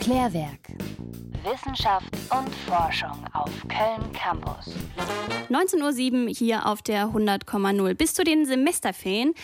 Klärwerk. Wissenschaft und Forschung auf Köln Campus. 19.07 Uhr hier auf der 100,0. Bis zu den Semesterferien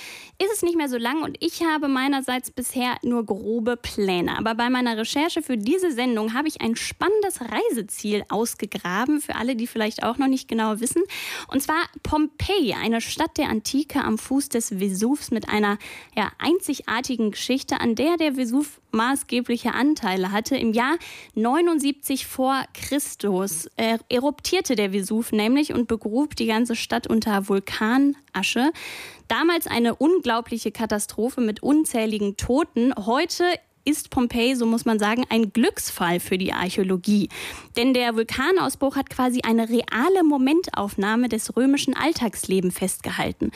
ist es nicht mehr so lang und ich habe meinerseits bisher nur grobe Pläne. Aber bei meiner Recherche für diese Sendung habe ich ein spannendes Reiseziel ausgegraben, für alle, die vielleicht auch noch nicht genau wissen. Und zwar Pompeji, eine Stadt der Antike am Fuß des Vesuvs mit einer ja, einzigartigen Geschichte, an der der Vesuv maßgebliche Anteile hatte. Im Jahr 79 vor Christus äh, eruptierte der Vesuv nämlich und begrub die ganze Stadt unter Vulkanasche. Damals eine unglaubliche Katastrophe mit unzähligen Toten. Heute ist Pompeji, so muss man sagen, ein Glücksfall für die Archäologie. Denn der Vulkanausbruch hat quasi eine reale Momentaufnahme des römischen Alltagslebens festgehalten.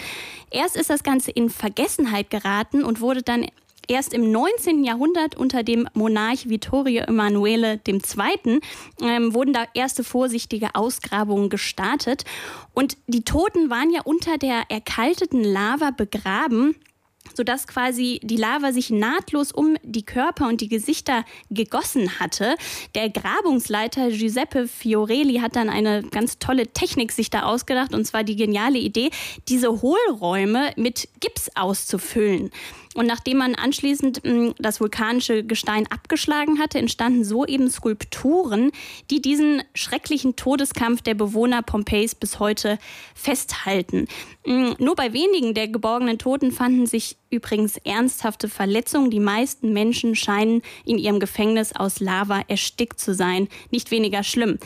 Erst ist das Ganze in Vergessenheit geraten und wurde dann Erst im 19. Jahrhundert unter dem Monarch Vittorio Emanuele II. Ähm, wurden da erste vorsichtige Ausgrabungen gestartet. Und die Toten waren ja unter der erkalteten Lava begraben sodass quasi die Lava sich nahtlos um die Körper und die Gesichter gegossen hatte. Der Grabungsleiter Giuseppe Fiorelli hat dann eine ganz tolle Technik sich da ausgedacht, und zwar die geniale Idee, diese Hohlräume mit Gips auszufüllen. Und nachdem man anschließend mh, hm, das vulkanische Gestein abgeschlagen hatte, entstanden so eben Skulpturen, die diesen schrecklichen Todeskampf der Bewohner Pompeis bis heute festhalten. Mh, hm, nur bei wenigen der geborgenen Toten fanden sich übrigens ernsthafte Verletzungen. Die meisten Menschen scheinen in ihrem Gefängnis aus Lava erstickt zu sein. Nicht weniger schlimm.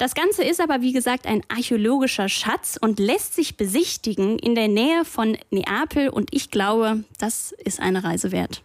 Das Ganze ist aber, wie gesagt, ein archäologischer Schatz und lässt sich besichtigen in der Nähe von Neapel. Und ich glaube, das ist eine Reise wert.